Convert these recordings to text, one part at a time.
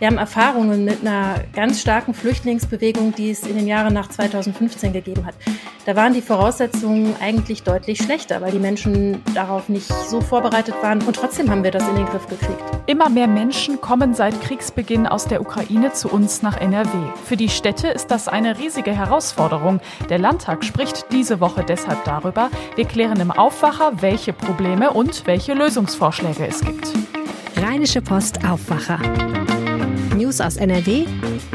Wir haben Erfahrungen mit einer ganz starken Flüchtlingsbewegung, die es in den Jahren nach 2015 gegeben hat. Da waren die Voraussetzungen eigentlich deutlich schlechter, weil die Menschen darauf nicht so vorbereitet waren. Und trotzdem haben wir das in den Griff gekriegt. Immer mehr Menschen kommen seit Kriegsbeginn aus der Ukraine zu uns nach NRW. Für die Städte ist das eine riesige Herausforderung. Der Landtag spricht diese Woche deshalb darüber. Wir klären im Aufwacher, welche Probleme und welche Lösungsvorschläge es gibt. Rheinische Post Aufwacher. News aus NRW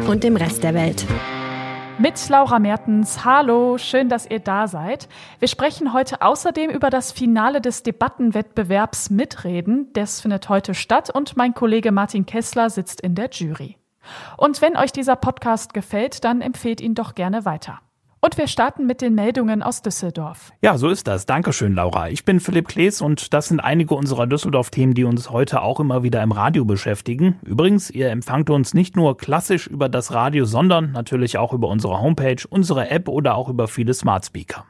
und dem Rest der Welt. Mit Laura Mertens. Hallo, schön, dass ihr da seid. Wir sprechen heute außerdem über das Finale des Debattenwettbewerbs Mitreden. Das findet heute statt und mein Kollege Martin Kessler sitzt in der Jury. Und wenn euch dieser Podcast gefällt, dann empfehlt ihn doch gerne weiter. Und wir starten mit den Meldungen aus Düsseldorf. Ja, so ist das. Dankeschön, Laura. Ich bin Philipp Klees und das sind einige unserer Düsseldorf-Themen, die uns heute auch immer wieder im Radio beschäftigen. Übrigens, ihr empfangt uns nicht nur klassisch über das Radio, sondern natürlich auch über unsere Homepage, unsere App oder auch über viele Smart Speaker.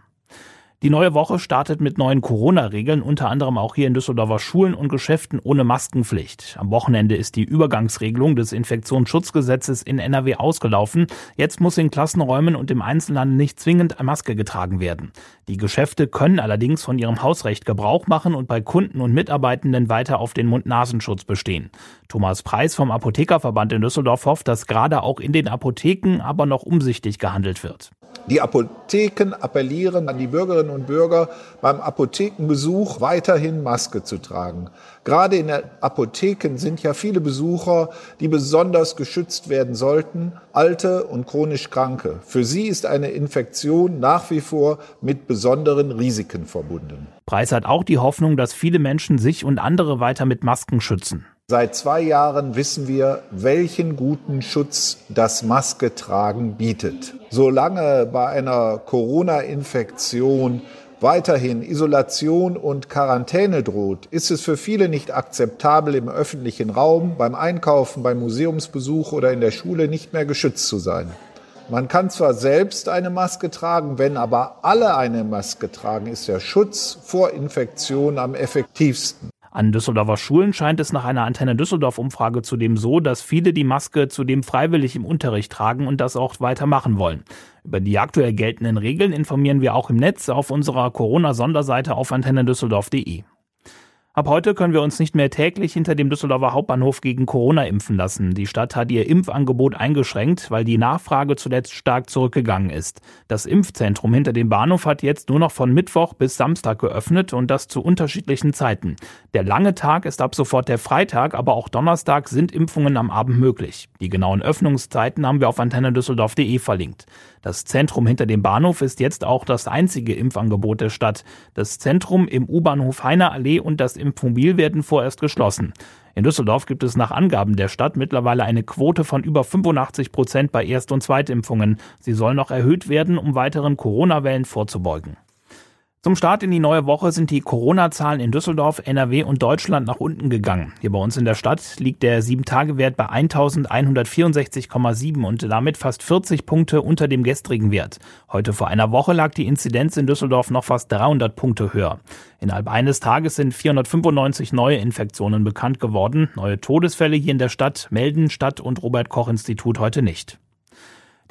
Die neue Woche startet mit neuen Corona-Regeln, unter anderem auch hier in Düsseldorfer Schulen und Geschäften ohne Maskenpflicht. Am Wochenende ist die Übergangsregelung des Infektionsschutzgesetzes in NRW ausgelaufen. Jetzt muss in Klassenräumen und im Einzelhandel nicht zwingend eine Maske getragen werden. Die Geschäfte können allerdings von ihrem Hausrecht Gebrauch machen und bei Kunden und Mitarbeitenden weiter auf den Mund-Nasenschutz bestehen. Thomas Preis vom Apothekerverband in Düsseldorf hofft, dass gerade auch in den Apotheken aber noch umsichtig gehandelt wird. Die Apotheken appellieren an die Bürgerinnen und Bürger, beim Apothekenbesuch weiterhin Maske zu tragen. Gerade in den Apotheken sind ja viele Besucher, die besonders geschützt werden sollten, alte und chronisch Kranke. Für sie ist eine Infektion nach wie vor mit besonderen Risiken verbunden. Preis hat auch die Hoffnung, dass viele Menschen sich und andere weiter mit Masken schützen. Seit zwei Jahren wissen wir, welchen guten Schutz das Masketragen bietet. Solange bei einer Corona-Infektion weiterhin Isolation und Quarantäne droht, ist es für viele nicht akzeptabel, im öffentlichen Raum, beim Einkaufen, beim Museumsbesuch oder in der Schule nicht mehr geschützt zu sein. Man kann zwar selbst eine Maske tragen, wenn aber alle eine Maske tragen, ist der Schutz vor Infektion am effektivsten. An Düsseldorfer Schulen scheint es nach einer Antenne Düsseldorf-Umfrage zudem so, dass viele die Maske zudem freiwillig im Unterricht tragen und das auch weitermachen wollen. Über die aktuell geltenden Regeln informieren wir auch im Netz auf unserer Corona-Sonderseite auf antennedüsseldorf.de. Ab heute können wir uns nicht mehr täglich hinter dem Düsseldorfer Hauptbahnhof gegen Corona impfen lassen. Die Stadt hat ihr Impfangebot eingeschränkt, weil die Nachfrage zuletzt stark zurückgegangen ist. Das Impfzentrum hinter dem Bahnhof hat jetzt nur noch von Mittwoch bis Samstag geöffnet und das zu unterschiedlichen Zeiten. Der lange Tag ist ab sofort der Freitag, aber auch Donnerstag sind Impfungen am Abend möglich. Die genauen Öffnungszeiten haben wir auf antennedüsseldorf.de verlinkt. Das Zentrum hinter dem Bahnhof ist jetzt auch das einzige Impfangebot der Stadt. Das Zentrum im U-Bahnhof Heiner Allee und das Impfmobil werden vorerst geschlossen. In Düsseldorf gibt es nach Angaben der Stadt mittlerweile eine Quote von über 85 Prozent bei Erst- und Zweitimpfungen. Sie soll noch erhöht werden, um weiteren Corona-Wellen vorzubeugen. Zum Start in die neue Woche sind die Corona-Zahlen in Düsseldorf, NRW und Deutschland nach unten gegangen. Hier bei uns in der Stadt liegt der 7-Tage-Wert bei 1164,7 und damit fast 40 Punkte unter dem gestrigen Wert. Heute vor einer Woche lag die Inzidenz in Düsseldorf noch fast 300 Punkte höher. Innerhalb eines Tages sind 495 neue Infektionen bekannt geworden. Neue Todesfälle hier in der Stadt melden Stadt- und Robert-Koch-Institut heute nicht.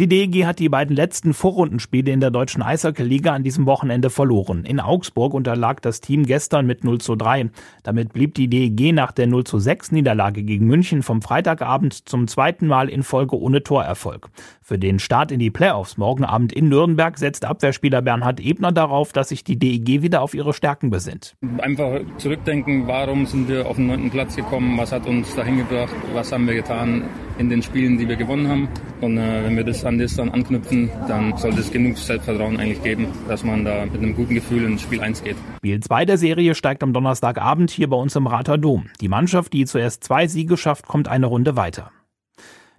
Die DEG hat die beiden letzten Vorrundenspiele in der deutschen Eishockey-Liga an diesem Wochenende verloren. In Augsburg unterlag das Team gestern mit 0 zu 3. Damit blieb die DEG nach der 0 zu 6 Niederlage gegen München vom Freitagabend zum zweiten Mal in Folge ohne Torerfolg. Für den Start in die Playoffs morgen Abend in Nürnberg setzt Abwehrspieler Bernhard Ebner darauf, dass sich die DEG wieder auf ihre Stärken besinnt. Einfach zurückdenken, warum sind wir auf den neunten Platz gekommen, was hat uns dahin gebracht, was haben wir getan in den Spielen, die wir gewonnen haben. Und äh, wenn wir das an das dann anknüpfen, dann sollte es genug Selbstvertrauen eigentlich geben, dass man da mit einem guten Gefühl ins Spiel 1 geht. Spiel 2 der Serie steigt am Donnerstagabend hier bei uns im Rater Dom. Die Mannschaft, die zuerst zwei Siege schafft, kommt eine Runde weiter.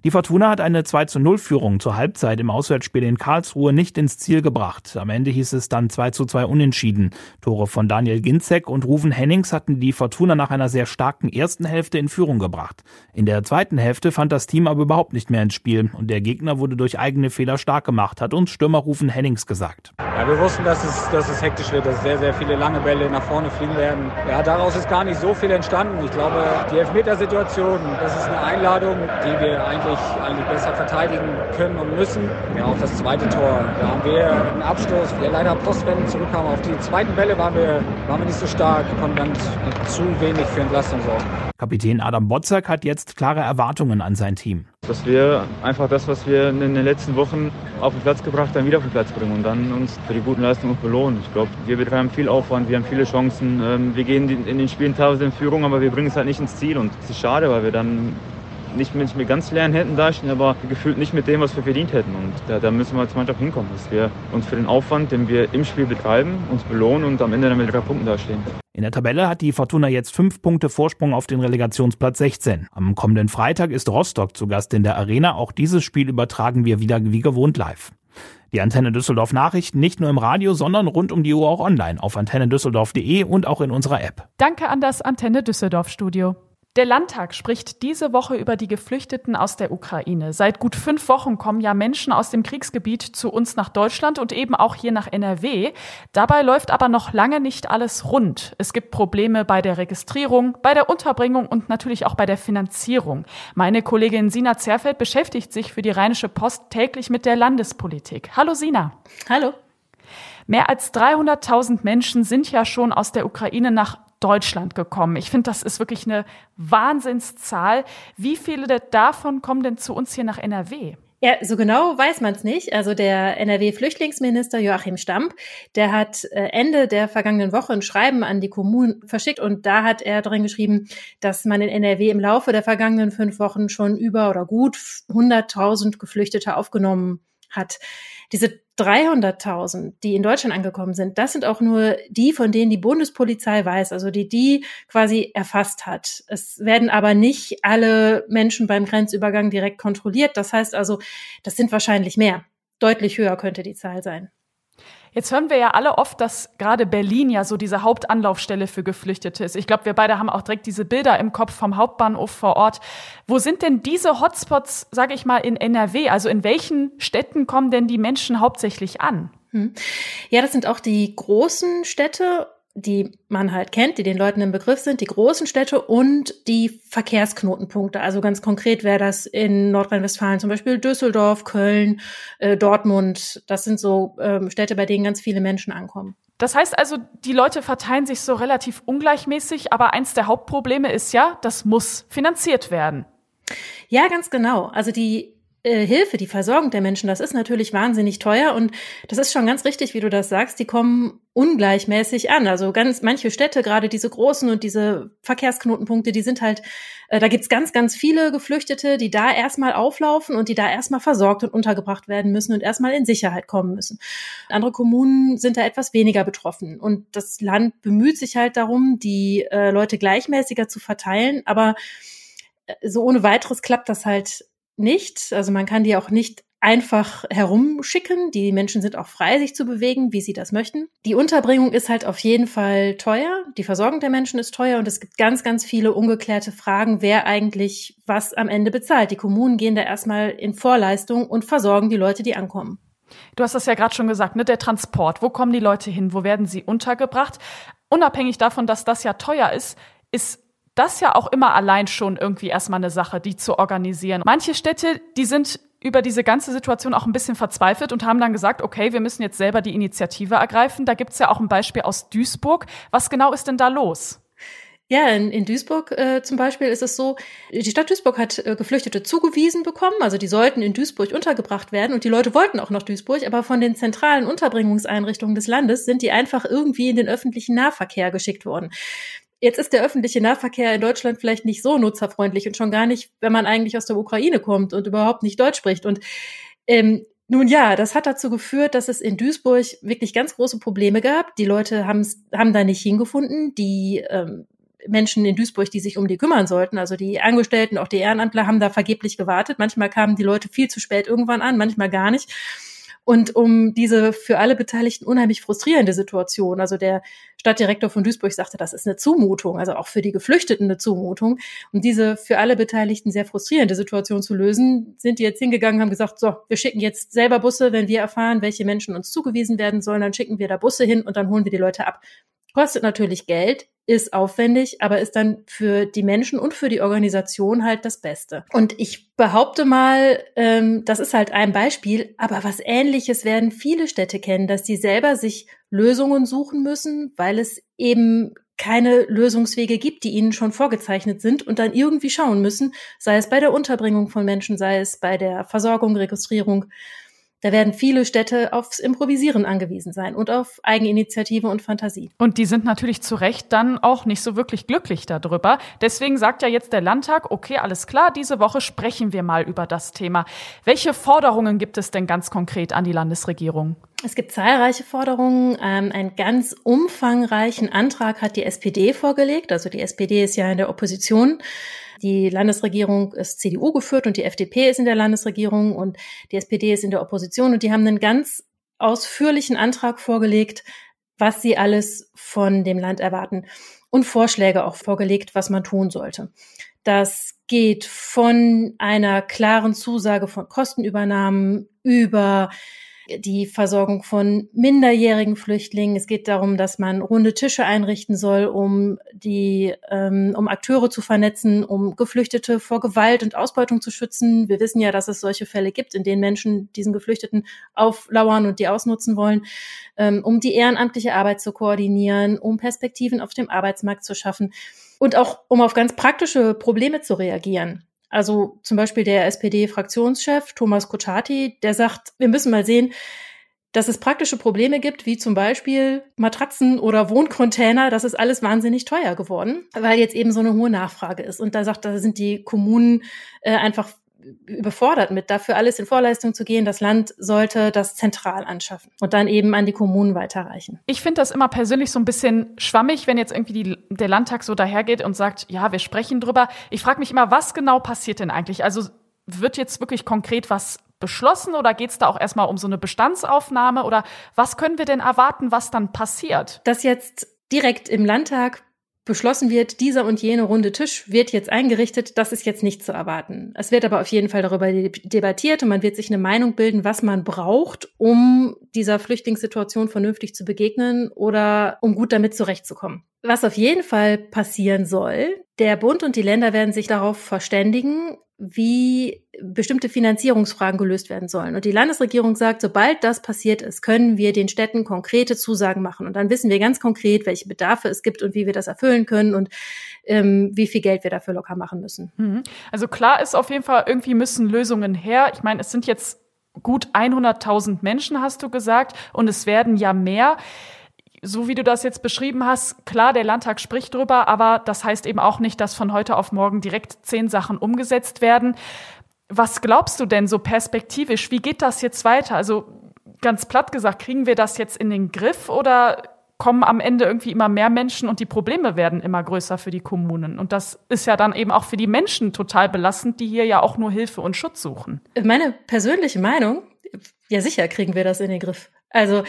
Die Fortuna hat eine 2 zu 0 Führung zur Halbzeit im Auswärtsspiel in Karlsruhe nicht ins Ziel gebracht. Am Ende hieß es dann 2 zu 2 unentschieden. Tore von Daniel Ginzek und Ruven Hennings hatten die Fortuna nach einer sehr starken ersten Hälfte in Führung gebracht. In der zweiten Hälfte fand das Team aber überhaupt nicht mehr ins Spiel und der Gegner wurde durch eigene Fehler stark gemacht, hat uns Stürmer Ruven Hennings gesagt. Ja, wir wussten, dass es, dass es hektisch wird, dass sehr, sehr viele lange Bälle nach vorne fliegen werden. Ja, daraus ist gar nicht so viel entstanden. Ich glaube, die Elfmetersituation, das ist eine Einladung, die wir eigentlich eigentlich, eigentlich besser verteidigen können und müssen. Ja, auch das zweite Tor, da haben wir einen Abstoß, der leider postwendend zurückkam. Auf die zweiten Bälle waren wir, waren wir nicht so stark, konnten dann zu wenig für Entlastung sorgen. Kapitän Adam Botzak hat jetzt klare Erwartungen an sein Team. Dass wir einfach das, was wir in den letzten Wochen auf den Platz gebracht haben, wieder auf den Platz bringen und dann uns für die guten Leistungen belohnen. Ich glaube, wir betreiben viel Aufwand, wir haben viele Chancen. Ähm, wir gehen in den Spielen teilweise in Führung, aber wir bringen es halt nicht ins Ziel und es ist schade, weil wir dann nicht mit, mit ganz leeren Händen dastehen, aber gefühlt nicht mit dem, was wir verdient hätten. Und da, da müssen wir als Mannschaft hinkommen, dass wir uns für den Aufwand, den wir im Spiel betreiben, uns belohnen und am Ende dann mit drei Punkten dastehen. In der Tabelle hat die Fortuna jetzt fünf Punkte Vorsprung auf den Relegationsplatz 16. Am kommenden Freitag ist Rostock zu Gast in der Arena. Auch dieses Spiel übertragen wir wieder wie gewohnt live. Die Antenne Düsseldorf Nachrichten nicht nur im Radio, sondern rund um die Uhr auch online auf antennedüsseldorf.de und auch in unserer App. Danke an das Antenne Düsseldorf Studio. Der Landtag spricht diese Woche über die Geflüchteten aus der Ukraine. Seit gut fünf Wochen kommen ja Menschen aus dem Kriegsgebiet zu uns nach Deutschland und eben auch hier nach NRW. Dabei läuft aber noch lange nicht alles rund. Es gibt Probleme bei der Registrierung, bei der Unterbringung und natürlich auch bei der Finanzierung. Meine Kollegin Sina Zerfeld beschäftigt sich für die Rheinische Post täglich mit der Landespolitik. Hallo Sina. Hallo. Mehr als 300.000 Menschen sind ja schon aus der Ukraine nach Deutschland gekommen. Ich finde, das ist wirklich eine Wahnsinnszahl. Wie viele davon kommen denn zu uns hier nach NRW? Ja, so genau weiß man es nicht. Also der NRW-Flüchtlingsminister Joachim Stamp, der hat äh, Ende der vergangenen Woche ein Schreiben an die Kommunen verschickt und da hat er drin geschrieben, dass man in NRW im Laufe der vergangenen fünf Wochen schon über oder gut 100.000 Geflüchtete aufgenommen hat. Diese 300.000, die in Deutschland angekommen sind, das sind auch nur die, von denen die Bundespolizei weiß, also die die quasi erfasst hat. Es werden aber nicht alle Menschen beim Grenzübergang direkt kontrolliert. Das heißt also, das sind wahrscheinlich mehr. Deutlich höher könnte die Zahl sein. Jetzt hören wir ja alle oft, dass gerade Berlin ja so diese Hauptanlaufstelle für Geflüchtete ist. Ich glaube, wir beide haben auch direkt diese Bilder im Kopf vom Hauptbahnhof vor Ort. Wo sind denn diese Hotspots, sage ich mal, in NRW? Also in welchen Städten kommen denn die Menschen hauptsächlich an? Hm. Ja, das sind auch die großen Städte die man halt kennt, die den Leuten im Begriff sind, die großen Städte und die Verkehrsknotenpunkte. Also ganz konkret wäre das in Nordrhein-Westfalen zum Beispiel Düsseldorf, Köln, äh, Dortmund. Das sind so ähm, Städte, bei denen ganz viele Menschen ankommen. Das heißt also, die Leute verteilen sich so relativ ungleichmäßig, aber eins der Hauptprobleme ist ja, das muss finanziert werden. Ja, ganz genau. Also die äh, Hilfe, die Versorgung der Menschen, das ist natürlich wahnsinnig teuer und das ist schon ganz richtig, wie du das sagst, die kommen ungleichmäßig an. Also ganz manche Städte, gerade diese großen und diese Verkehrsknotenpunkte, die sind halt, äh, da gibt's ganz, ganz viele Geflüchtete, die da erstmal auflaufen und die da erstmal versorgt und untergebracht werden müssen und erstmal in Sicherheit kommen müssen. Andere Kommunen sind da etwas weniger betroffen und das Land bemüht sich halt darum, die äh, Leute gleichmäßiger zu verteilen, aber äh, so ohne weiteres klappt das halt nicht. Also man kann die auch nicht einfach herumschicken. Die Menschen sind auch frei, sich zu bewegen, wie sie das möchten. Die Unterbringung ist halt auf jeden Fall teuer. Die Versorgung der Menschen ist teuer und es gibt ganz, ganz viele ungeklärte Fragen, wer eigentlich was am Ende bezahlt. Die Kommunen gehen da erstmal in Vorleistung und versorgen die Leute, die ankommen. Du hast das ja gerade schon gesagt, ne? Der Transport. Wo kommen die Leute hin? Wo werden sie untergebracht? Unabhängig davon, dass das ja teuer ist, ist das ja auch immer allein schon irgendwie erstmal eine Sache, die zu organisieren. Manche Städte, die sind über diese ganze Situation auch ein bisschen verzweifelt und haben dann gesagt, okay, wir müssen jetzt selber die Initiative ergreifen. Da gibt's ja auch ein Beispiel aus Duisburg. Was genau ist denn da los? Ja, in, in Duisburg äh, zum Beispiel ist es so, die Stadt Duisburg hat äh, Geflüchtete zugewiesen bekommen, also die sollten in Duisburg untergebracht werden und die Leute wollten auch nach Duisburg, aber von den zentralen Unterbringungseinrichtungen des Landes sind die einfach irgendwie in den öffentlichen Nahverkehr geschickt worden. Jetzt ist der öffentliche Nahverkehr in Deutschland vielleicht nicht so nutzerfreundlich und schon gar nicht, wenn man eigentlich aus der Ukraine kommt und überhaupt nicht Deutsch spricht. Und ähm, nun ja, das hat dazu geführt, dass es in Duisburg wirklich ganz große Probleme gab. Die Leute haben da nicht hingefunden. Die ähm, Menschen in Duisburg, die sich um die kümmern sollten. Also die Angestellten, auch die Ehrenamtler haben da vergeblich gewartet. Manchmal kamen die Leute viel zu spät irgendwann an, manchmal gar nicht. Und um diese für alle Beteiligten unheimlich frustrierende Situation, also der Stadtdirektor von Duisburg sagte, das ist eine Zumutung, also auch für die Geflüchteten eine Zumutung. Um diese für alle Beteiligten sehr frustrierende Situation zu lösen, sind die jetzt hingegangen, haben gesagt, so, wir schicken jetzt selber Busse, wenn wir erfahren, welche Menschen uns zugewiesen werden sollen, dann schicken wir da Busse hin und dann holen wir die Leute ab. Kostet natürlich Geld, ist aufwendig, aber ist dann für die Menschen und für die Organisation halt das Beste. Und ich behaupte mal, ähm, das ist halt ein Beispiel, aber was ähnliches werden viele Städte kennen, dass die selber sich Lösungen suchen müssen, weil es eben keine Lösungswege gibt, die ihnen schon vorgezeichnet sind und dann irgendwie schauen müssen, sei es bei der Unterbringung von Menschen, sei es bei der Versorgung, Registrierung da werden viele Städte aufs Improvisieren angewiesen sein und auf Eigeninitiative und Fantasie. Und die sind natürlich zu Recht dann auch nicht so wirklich glücklich darüber. Deswegen sagt ja jetzt der Landtag, okay, alles klar, diese Woche sprechen wir mal über das Thema. Welche Forderungen gibt es denn ganz konkret an die Landesregierung? Es gibt zahlreiche Forderungen. Ähm, einen ganz umfangreichen Antrag hat die SPD vorgelegt. Also die SPD ist ja in der Opposition. Die Landesregierung ist CDU geführt und die FDP ist in der Landesregierung und die SPD ist in der Opposition und die haben einen ganz ausführlichen Antrag vorgelegt, was sie alles von dem Land erwarten und Vorschläge auch vorgelegt, was man tun sollte. Das geht von einer klaren Zusage von Kostenübernahmen über die Versorgung von minderjährigen Flüchtlingen. Es geht darum, dass man runde Tische einrichten soll, um die, ähm, um Akteure zu vernetzen, um Geflüchtete vor Gewalt und Ausbeutung zu schützen. Wir wissen ja, dass es solche Fälle gibt, in denen Menschen diesen Geflüchteten auflauern und die ausnutzen wollen, ähm, um die ehrenamtliche Arbeit zu koordinieren, um Perspektiven auf dem Arbeitsmarkt zu schaffen und auch um auf ganz praktische Probleme zu reagieren. Also zum Beispiel der SPD-Fraktionschef Thomas Kutschaty, der sagt, wir müssen mal sehen, dass es praktische Probleme gibt, wie zum Beispiel Matratzen oder Wohncontainer. Das ist alles wahnsinnig teuer geworden, weil jetzt eben so eine hohe Nachfrage ist. Und da sagt, da sind die Kommunen äh, einfach überfordert mit, dafür alles in Vorleistung zu gehen. Das Land sollte das zentral anschaffen und dann eben an die Kommunen weiterreichen. Ich finde das immer persönlich so ein bisschen schwammig, wenn jetzt irgendwie die, der Landtag so dahergeht und sagt, ja, wir sprechen drüber. Ich frage mich immer, was genau passiert denn eigentlich? Also wird jetzt wirklich konkret was beschlossen oder geht es da auch erstmal um so eine Bestandsaufnahme oder was können wir denn erwarten, was dann passiert? Dass jetzt direkt im Landtag beschlossen wird, dieser und jene runde Tisch wird jetzt eingerichtet, das ist jetzt nicht zu erwarten. Es wird aber auf jeden Fall darüber debattiert und man wird sich eine Meinung bilden, was man braucht, um dieser Flüchtlingssituation vernünftig zu begegnen oder um gut damit zurechtzukommen. Was auf jeden Fall passieren soll, der Bund und die Länder werden sich darauf verständigen, wie bestimmte Finanzierungsfragen gelöst werden sollen. Und die Landesregierung sagt, sobald das passiert ist, können wir den Städten konkrete Zusagen machen. Und dann wissen wir ganz konkret, welche Bedarfe es gibt und wie wir das erfüllen können und ähm, wie viel Geld wir dafür locker machen müssen. Mhm. Also klar ist auf jeden Fall, irgendwie müssen Lösungen her. Ich meine, es sind jetzt gut 100.000 Menschen, hast du gesagt, und es werden ja mehr so wie du das jetzt beschrieben hast, klar, der Landtag spricht drüber, aber das heißt eben auch nicht, dass von heute auf morgen direkt zehn Sachen umgesetzt werden. Was glaubst du denn so perspektivisch? Wie geht das jetzt weiter? Also ganz platt gesagt, kriegen wir das jetzt in den Griff oder kommen am Ende irgendwie immer mehr Menschen und die Probleme werden immer größer für die Kommunen? Und das ist ja dann eben auch für die Menschen total belastend, die hier ja auch nur Hilfe und Schutz suchen. Meine persönliche Meinung, ja sicher kriegen wir das in den Griff. Also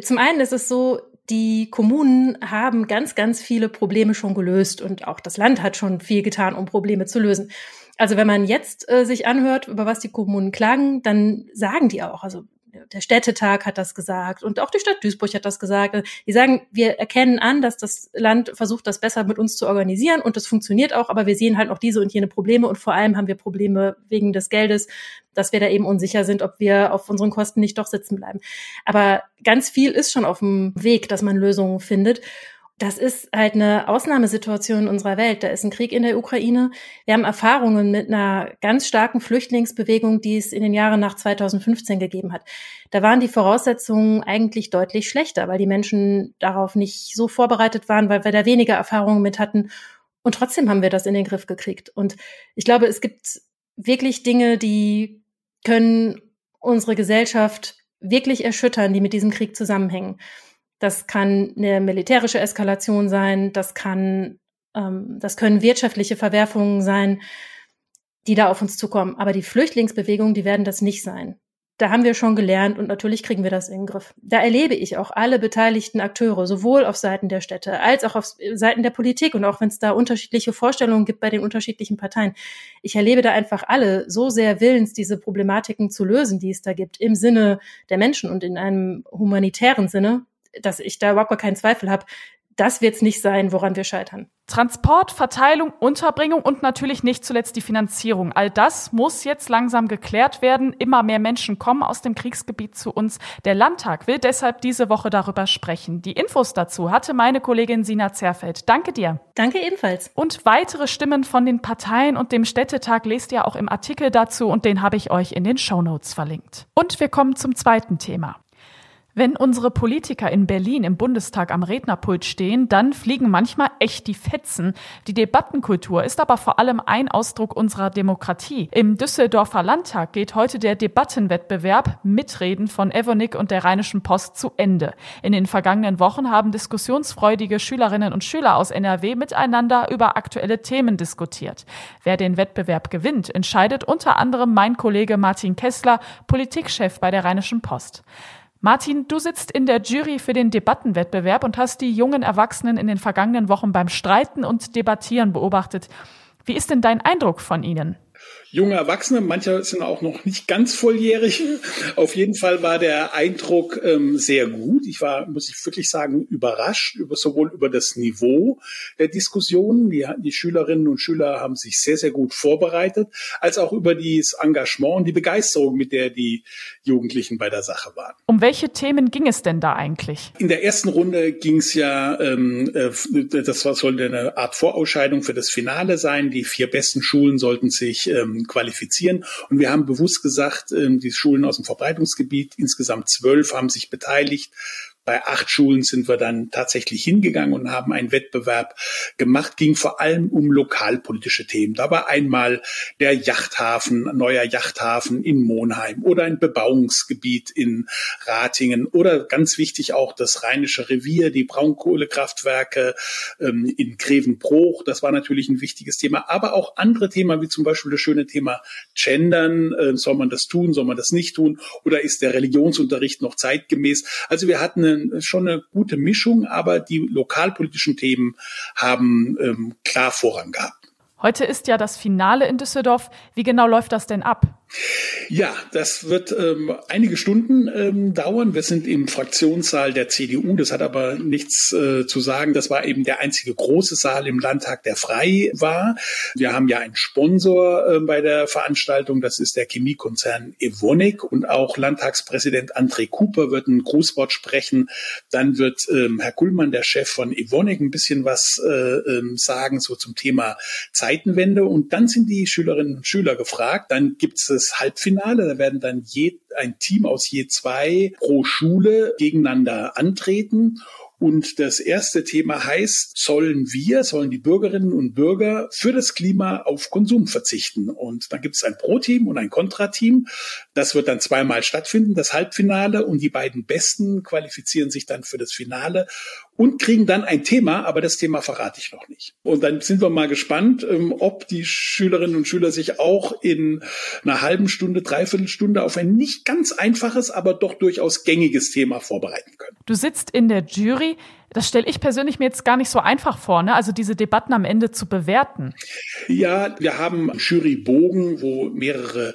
zum einen ist es so, die Kommunen haben ganz, ganz viele Probleme schon gelöst und auch das Land hat schon viel getan, um Probleme zu lösen. Also wenn man jetzt äh, sich anhört, über was die Kommunen klagen, dann sagen die auch, also der Städtetag hat das gesagt und auch die Stadt Duisburg hat das gesagt. Die sagen, wir erkennen an, dass das Land versucht, das besser mit uns zu organisieren und das funktioniert auch, aber wir sehen halt noch diese und jene Probleme und vor allem haben wir Probleme wegen des Geldes, dass wir da eben unsicher sind, ob wir auf unseren Kosten nicht doch sitzen bleiben. Aber ganz viel ist schon auf dem Weg, dass man Lösungen findet. Das ist halt eine Ausnahmesituation in unserer Welt. Da ist ein Krieg in der Ukraine. Wir haben Erfahrungen mit einer ganz starken Flüchtlingsbewegung, die es in den Jahren nach 2015 gegeben hat. Da waren die Voraussetzungen eigentlich deutlich schlechter, weil die Menschen darauf nicht so vorbereitet waren, weil wir da weniger Erfahrungen mit hatten. Und trotzdem haben wir das in den Griff gekriegt. Und ich glaube, es gibt wirklich Dinge, die können unsere Gesellschaft wirklich erschüttern, die mit diesem Krieg zusammenhängen. Das kann eine militärische Eskalation sein, das kann Ähm, das können wirtschaftliche Verwerfungen sein, die da auf uns zukommen. Aber die Flüchtlingsbewegungen, die werden das nicht sein. Da haben wir schon gelernt und natürlich kriegen wir das in den Griff. Da erlebe ich auch alle beteiligten Akteure, sowohl auf Seiten der Städte als auch auf Seiten der Politik und auch wenn es da unterschiedliche Vorstellungen gibt bei den unterschiedlichen Parteien. Ich erlebe da einfach alle so sehr willens, diese Problematiken zu lösen, die es da gibt, im Sinne der Menschen und in einem humanitären Sinne, dass ich da überhaupt keinen Zweifel habe, das wird es nicht sein, woran wir scheitern. Transport, Verteilung, Unterbringung und natürlich nicht zuletzt die Finanzierung. All das muss jetzt langsam geklärt werden. Immer mehr Menschen kommen aus dem Kriegsgebiet zu uns. Der Landtag will deshalb diese Woche darüber sprechen. Die Infos dazu hatte meine Kollegin Sina Zerfeld. Danke dir. Danke ebenfalls. Und weitere Stimmen von den Parteien und dem Städtetag lest ihr auch im Artikel dazu und den habe ich euch in den Shownotes verlinkt. Und wir kommen zum zweiten Thema. Wenn unsere Politiker in Berlin im Bundestag am Rednerpult stehen, dann fliegen manchmal echt die Fetzen. Die Debattenkultur ist aber vor allem ein Ausdruck unserer Demokratie. Im Düsseldorfer Landtag geht heute der Debattenwettbewerb Mitreden von Evonik und der Rheinischen Post zu Ende. In den vergangenen Wochen haben diskussionsfreudige Schülerinnen und Schüler aus NRW miteinander über aktuelle Themen diskutiert. Wer den Wettbewerb gewinnt, entscheidet unter anderem mein Kollege Martin Kessler, Politikchef bei der Rheinischen Post. Martin, du sitzt in der Jury für den Debattenwettbewerb und hast die jungen Erwachsenen in den vergangenen Wochen beim Streiten und Debattieren beobachtet. Wie ist denn dein Eindruck von ihnen? Junge Erwachsene, manche sind auch noch nicht ganz volljährig. Auf jeden Fall war der Eindruck ähm, sehr gut. Ich war, muss ich wirklich sagen, überrascht, über, sowohl über das Niveau der Diskussionen, die, die Schülerinnen und Schüler haben sich sehr, sehr gut vorbereitet, als auch über das Engagement und die Begeisterung, mit der die Jugendlichen bei der Sache waren. Um welche Themen ging es denn da eigentlich? In der ersten Runde ging es ja, ähm, äh, das sollte eine Art Vorausscheidung für das Finale sein. Die vier besten Schulen sollten sich ähm, qualifizieren. Und wir haben bewusst gesagt, ähm, die Schulen aus dem Verbreitungsgebiet, insgesamt zwölf haben sich beteiligt. Bei acht Schulen sind wir dann tatsächlich hingegangen und haben einen Wettbewerb gemacht, ging vor allem um lokalpolitische Themen. Da war einmal der Yachthafen, neuer Yachthafen in Monheim oder ein Bebauungsgebiet in Ratingen oder ganz wichtig auch das Rheinische Revier, die Braunkohlekraftwerke ähm, in Grevenbruch. Das war natürlich ein wichtiges Thema, aber auch andere Themen wie zum Beispiel das schöne Thema Gendern. Äh, soll man das tun, soll man das nicht tun oder ist der Religionsunterricht noch zeitgemäß? Also wir hatten schon eine gute Mischung, aber die lokalpolitischen Themen haben ähm, klar Vorrang gehabt. Heute ist ja das Finale in Düsseldorf. Wie genau läuft das denn ab? Ja, das wird ähm, einige Stunden ähm, dauern. Wir sind im Fraktionssaal der CDU. Das hat aber nichts äh, zu sagen. Das war eben der einzige große Saal im Landtag, der frei war. Wir haben ja einen Sponsor äh, bei der Veranstaltung. Das ist der Chemiekonzern Evonik. Und auch Landtagspräsident André Cooper wird ein Grußwort sprechen. Dann wird ähm, Herr Kuhlmann, der Chef von Evonik, ein bisschen was äh, ähm, sagen, so zum Thema Zeitenwende. Und dann sind die Schülerinnen und Schüler gefragt. Dann gibt es das Halbfinale. Da werden dann je, ein Team aus je zwei pro Schule gegeneinander antreten. Und das erste Thema heißt, sollen wir, sollen die Bürgerinnen und Bürger für das Klima auf Konsum verzichten? Und dann gibt es ein Pro-Team und ein Kontra-Team. Das wird dann zweimal stattfinden, das Halbfinale. Und die beiden Besten qualifizieren sich dann für das Finale und kriegen dann ein Thema, aber das Thema verrate ich noch nicht. Und dann sind wir mal gespannt, ähm, ob die Schülerinnen und Schüler sich auch in einer halben Stunde, dreiviertel Stunde auf ein nicht ganz einfaches, aber doch durchaus gängiges Thema vorbereiten können. Du sitzt in der Jury. Das stelle ich persönlich mir jetzt gar nicht so einfach vor, ne? also diese Debatten am Ende zu bewerten. Ja, wir haben Jurybogen, wo mehrere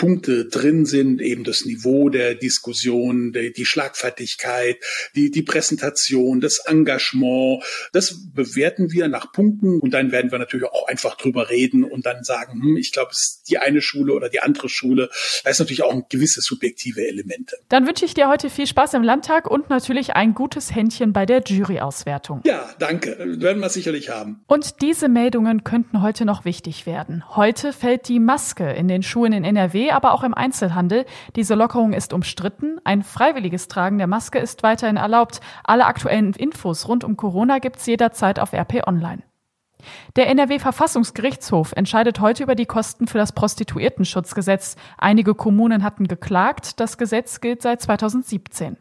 Punkte drin sind, eben das Niveau der Diskussion, die, die Schlagfertigkeit, die, die Präsentation, das Engagement. Das bewerten wir nach Punkten und dann werden wir natürlich auch einfach drüber reden und dann sagen, hm, ich glaube, es ist die eine Schule oder die andere Schule. Da ist natürlich auch ein gewisse subjektive Elemente. Dann wünsche ich dir heute viel Spaß im Landtag und natürlich ein gutes Händchen bei der Juryauswertung. Ja, danke. Werden wir sicherlich haben. Und diese Meldungen könnten heute noch wichtig werden. Heute fällt die Maske in den Schulen in NRW aber auch im Einzelhandel. Diese Lockerung ist umstritten. Ein freiwilliges Tragen der Maske ist weiterhin erlaubt. Alle aktuellen Infos rund um Corona gibt's jederzeit auf RP Online. Der NRW-Verfassungsgerichtshof entscheidet heute über die Kosten für das Prostituiertenschutzgesetz. Einige Kommunen hatten geklagt. Das Gesetz gilt seit 2017.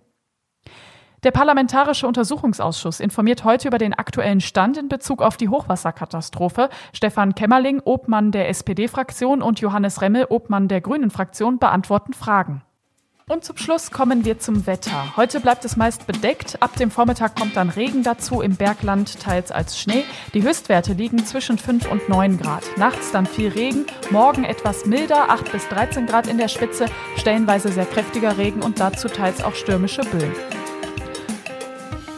Der Parlamentarische Untersuchungsausschuss informiert heute über den aktuellen Stand in Bezug auf die Hochwasserkatastrophe. Stefan Kämmerling, Obmann der SPD-Fraktion und Johannes Remmel, Obmann der Grünen-Fraktion, beantworten Fragen. Und zum Schluss kommen wir zum Wetter. Heute bleibt es meist bedeckt. Ab dem Vormittag kommt dann Regen dazu, im Bergland teils als Schnee. Die Höchstwerte liegen zwischen 5 und 9 Grad. Nachts dann viel Regen, morgen etwas milder, 8 bis 13 Grad in der Spitze, stellenweise sehr kräftiger Regen und dazu teils auch stürmische Böen.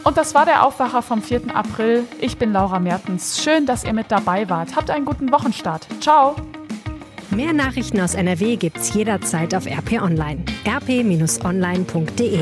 Und das war der Aufwacher vom 4. April. Ich bin Laura Mertens. Schön, dass ihr mit dabei wart. Habt einen guten Wochenstart. Ciao. Mehr Nachrichten aus NRW gibt's jederzeit auf RP Online. rp-online.de